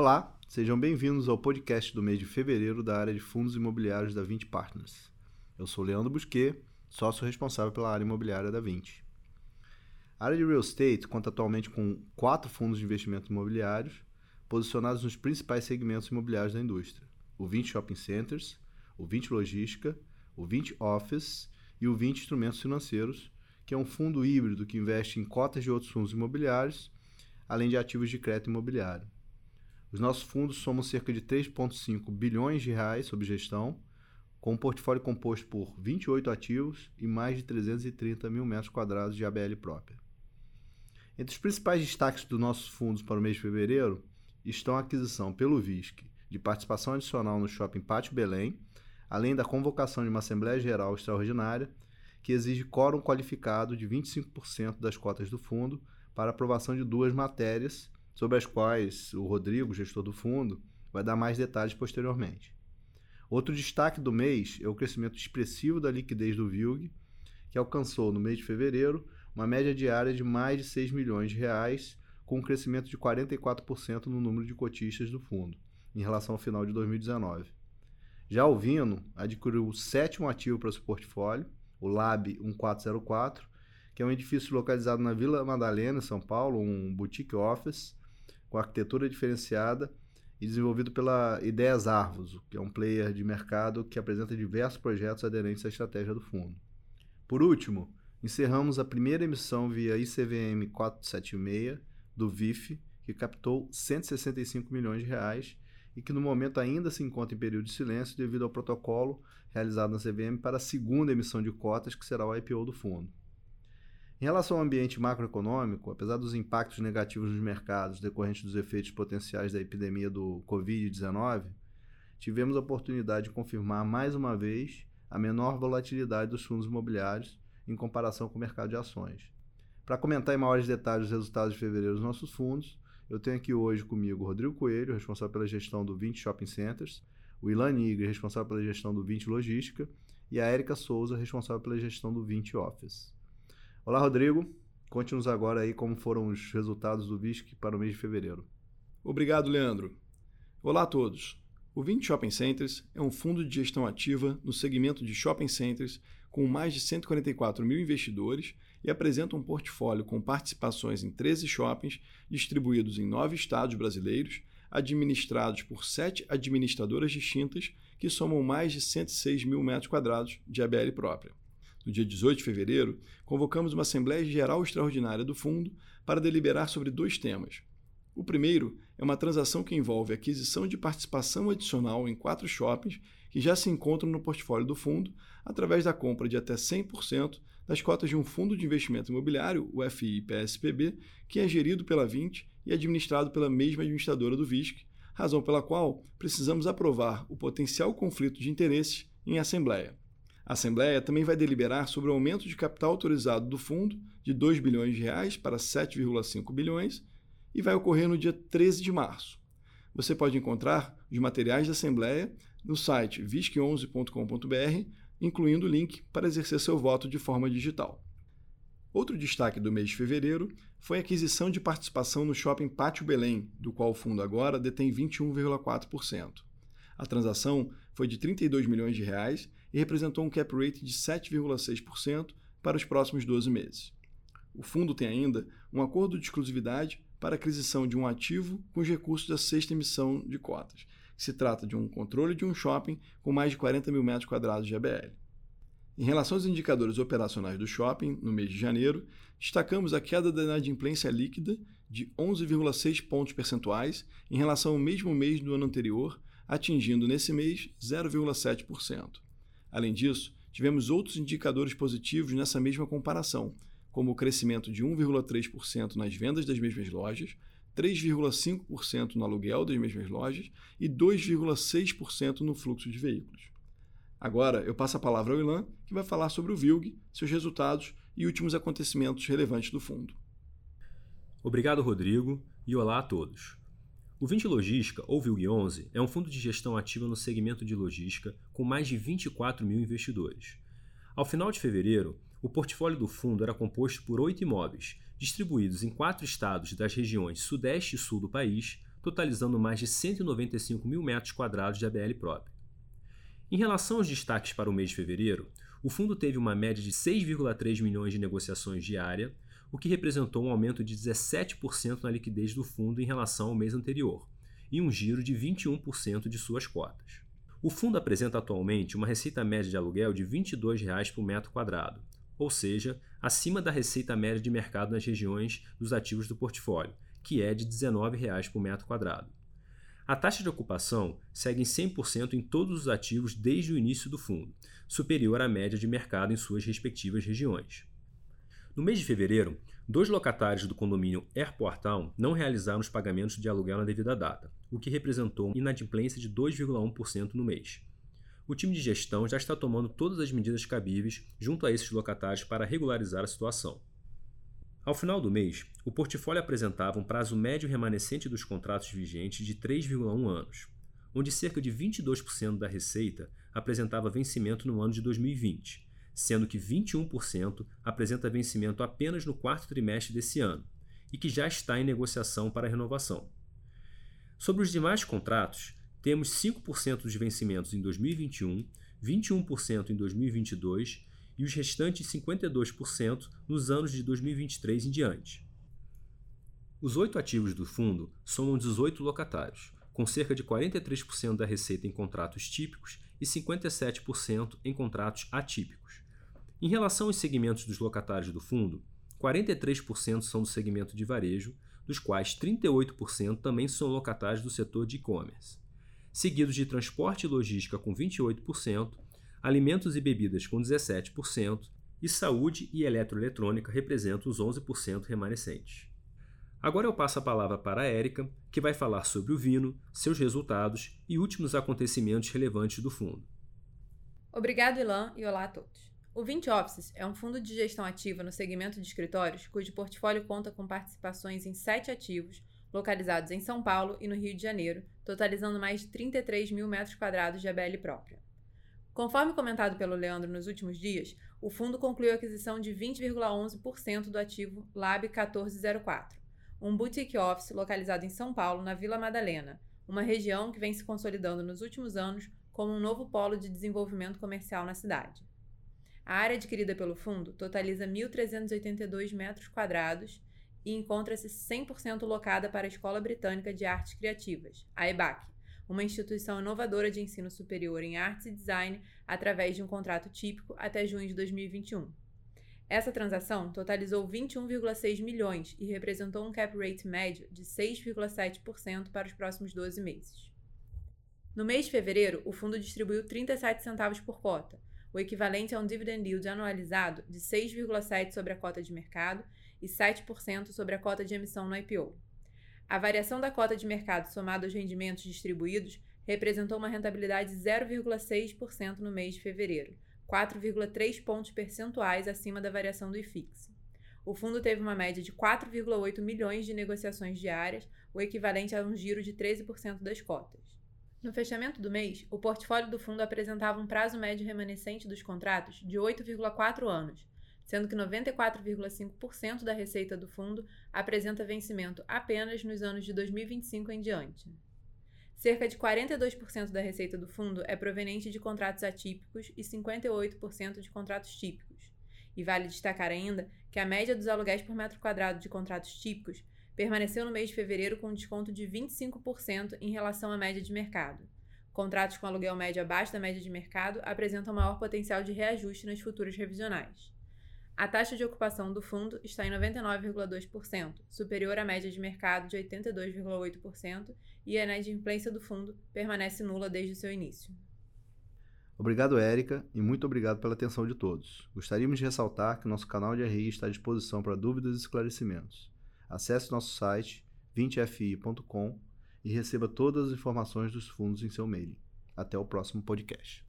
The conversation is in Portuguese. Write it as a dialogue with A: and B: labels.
A: Olá, sejam bem-vindos ao podcast do mês de fevereiro da área de fundos imobiliários da 20 Partners. Eu sou Leandro Busquet, sócio responsável pela área imobiliária da 20. A área de real estate conta atualmente com quatro fundos de investimento imobiliários posicionados nos principais segmentos imobiliários da indústria: o 20 Shopping Centers, o 20 Logística, o 20 Office e o 20 Instrumentos Financeiros, que é um fundo híbrido que investe em cotas de outros fundos imobiliários, além de ativos de crédito imobiliário. Os nossos fundos somos cerca de 3,5 bilhões de reais sob gestão, com um portfólio composto por 28 ativos e mais de 330 mil metros quadrados de ABL própria. Entre os principais destaques dos nossos fundos para o mês de fevereiro estão a aquisição pelo VISC de participação adicional no Shopping Pátio Belém, além da convocação de uma Assembleia Geral Extraordinária que exige quórum qualificado de 25% das cotas do fundo para aprovação de duas matérias, sobre as quais o Rodrigo, gestor do fundo, vai dar mais detalhes posteriormente. Outro destaque do mês é o crescimento expressivo da liquidez do VILG, que alcançou no mês de fevereiro uma média diária de mais de 6 milhões de reais, com um crescimento de 44% no número de cotistas do fundo, em relação ao final de 2019. Já o Vino adquiriu o sétimo ativo para seu portfólio, o Lab 1404, que é um edifício localizado na Vila Madalena, em São Paulo, um boutique office com arquitetura diferenciada e desenvolvido pela Ideias Arvos, que é um player de mercado que apresenta diversos projetos aderentes à estratégia do fundo. Por último, encerramos a primeira emissão via ICVM 476 do VIF, que captou 165 milhões de reais e que no momento ainda se encontra em período de silêncio devido ao protocolo realizado na CVM para a segunda emissão de cotas, que será o IPO do fundo. Em relação ao ambiente macroeconômico, apesar dos impactos negativos nos mercados decorrentes dos efeitos potenciais da epidemia do Covid-19, tivemos a oportunidade de confirmar mais uma vez a menor volatilidade dos fundos imobiliários em comparação com o mercado de ações. Para comentar em maiores detalhes os resultados de fevereiro dos nossos fundos, eu tenho aqui hoje comigo o Rodrigo Coelho, responsável pela gestão do 20 Shopping Centers, o Ilan Nigre, responsável pela gestão do 20 Logística, e a Érica Souza, responsável pela gestão do 20 Office. Olá, Rodrigo. Conte-nos agora aí como foram os resultados do VISC para o mês de fevereiro.
B: Obrigado, Leandro. Olá a todos. O 20 Shopping Centers é um fundo de gestão ativa no segmento de shopping centers com mais de 144 mil investidores e apresenta um portfólio com participações em 13 shoppings distribuídos em nove estados brasileiros, administrados por sete administradoras distintas que somam mais de 106 mil metros quadrados de ABL própria. No dia 18 de fevereiro, convocamos uma Assembleia Geral Extraordinária do Fundo para deliberar sobre dois temas. O primeiro é uma transação que envolve aquisição de participação adicional em quatro shoppings que já se encontram no portfólio do fundo, através da compra de até 100% das cotas de um fundo de investimento imobiliário, o FI-PSPB, que é gerido pela 20 e administrado pela mesma administradora do VISC, razão pela qual precisamos aprovar o potencial conflito de interesses em assembleia. A Assembleia também vai deliberar sobre o aumento de capital autorizado do fundo de 2 bilhões de reais para 7,5 bilhões e vai ocorrer no dia 13 de março. Você pode encontrar os materiais da Assembleia no site visc11.com.br, incluindo o link para exercer seu voto de forma digital. Outro destaque do mês de fevereiro foi a aquisição de participação no Shopping Pátio Belém, do qual o fundo agora detém 21,4%. A transação foi de 32 milhões de reais e representou um cap rate de 7,6% para os próximos 12 meses. O fundo tem ainda um acordo de exclusividade para aquisição de um ativo com os recursos da sexta emissão de cotas. Se trata de um controle de um shopping com mais de 40 mil metros quadrados de ABL. Em relação aos indicadores operacionais do shopping, no mês de janeiro, destacamos a queda da inadimplência líquida de 11,6 pontos percentuais em relação ao mesmo mês do ano anterior, atingindo nesse mês 0,7%. Além disso, tivemos outros indicadores positivos nessa mesma comparação, como o crescimento de 1,3% nas vendas das mesmas lojas, 3,5% no aluguel das mesmas lojas e 2,6% no fluxo de veículos. Agora eu passo a palavra ao Ilan, que vai falar sobre o VILG, seus resultados e últimos acontecimentos relevantes do fundo.
C: Obrigado, Rodrigo, e olá a todos. O 20 Logística, ou VILG11, é um fundo de gestão ativa no segmento de logística com mais de 24 mil investidores. Ao final de fevereiro, o portfólio do fundo era composto por oito imóveis, distribuídos em quatro estados das regiões Sudeste e Sul do país, totalizando mais de 195 mil metros quadrados de ABL próprio. Em relação aos destaques para o mês de fevereiro, o fundo teve uma média de 6,3 milhões de negociações diária, o que representou um aumento de 17% na liquidez do fundo em relação ao mês anterior, e um giro de 21% de suas cotas. O fundo apresenta atualmente uma receita média de aluguel de R$ 22,00 por metro quadrado, ou seja, acima da receita média de mercado nas regiões dos ativos do portfólio, que é de R$ 19,00 por metro quadrado. A taxa de ocupação segue em 100% em todos os ativos desde o início do fundo, superior à média de mercado em suas respectivas regiões. No mês de fevereiro, dois locatários do condomínio Airport Town não realizaram os pagamentos de aluguel na devida data, o que representou inadimplência de 2,1% no mês. O time de gestão já está tomando todas as medidas cabíveis junto a esses locatários para regularizar a situação. Ao final do mês, o portfólio apresentava um prazo médio remanescente dos contratos vigentes de 3,1 anos, onde cerca de 22% da receita apresentava vencimento no ano de 2020, sendo que 21% apresenta vencimento apenas no quarto trimestre desse ano e que já está em negociação para renovação. Sobre os demais contratos, temos 5% dos vencimentos em 2021, 21% em 2022 e os restantes 52% nos anos de 2023 em diante. Os oito ativos do fundo somam 18 locatários, com cerca de 43% da receita em contratos típicos e 57% em contratos atípicos. Em relação aos segmentos dos locatários do fundo, 43% são do segmento de varejo, dos quais 38% também são locatários do setor de e-commerce, seguidos de transporte e logística com 28%, alimentos e bebidas com 17% e saúde e eletroeletrônica representam os 11% remanescentes. Agora eu passo a palavra para a Érica, que vai falar sobre o Vino, seus resultados e últimos acontecimentos relevantes do fundo.
D: Obrigado, Ilan, e olá a todos. O 20 Offices é um fundo de gestão ativa no segmento de escritórios cujo portfólio conta com participações em sete ativos localizados em São Paulo e no Rio de Janeiro, totalizando mais de 33 mil metros quadrados de ABL própria. Conforme comentado pelo Leandro nos últimos dias, o fundo concluiu a aquisição de 20,11% do ativo Lab 1404, um boutique office localizado em São Paulo, na Vila Madalena, uma região que vem se consolidando nos últimos anos como um novo polo de desenvolvimento comercial na cidade. A área adquirida pelo fundo totaliza 1.382 metros quadrados e encontra-se 100% locada para a Escola Britânica de Artes Criativas, a EBAC, uma instituição inovadora de ensino superior em artes e design através de um contrato típico até junho de 2021. Essa transação totalizou 21,6 milhões e representou um cap rate médio de 6,7% para os próximos 12 meses. No mês de fevereiro, o fundo distribuiu 37 centavos por cota, o equivalente a um dividend yield anualizado de 6,7% sobre a cota de mercado e 7% sobre a cota de emissão no IPO. A variação da cota de mercado somada aos rendimentos distribuídos representou uma rentabilidade de 0,6% no mês de fevereiro, 4,3 pontos percentuais acima da variação do IFIX. O fundo teve uma média de 4,8 milhões de negociações diárias, o equivalente a um giro de 13% das cotas. No fechamento do mês, o portfólio do fundo apresentava um prazo médio remanescente dos contratos de 8,4 anos, sendo que 94,5% da receita do fundo apresenta vencimento apenas nos anos de 2025 em diante. Cerca de 42% da receita do fundo é proveniente de contratos atípicos e 58% de contratos típicos. E vale destacar ainda que a média dos aluguéis por metro quadrado de contratos típicos permaneceu no mês de fevereiro com desconto de 25% em relação à média de mercado. Contratos com aluguel médio abaixo da média de mercado apresentam maior potencial de reajuste nas futuras revisionais. A taxa de ocupação do fundo está em 99,2%, superior à média de mercado de 82,8%, e a inadimplência do fundo permanece nula desde o seu início.
A: Obrigado, Érica, e muito obrigado pela atenção de todos. Gostaríamos de ressaltar que nosso canal de RI está à disposição para dúvidas e esclarecimentos. Acesse nosso site 20fi.com e receba todas as informações dos fundos em seu e-mail. Até o próximo podcast.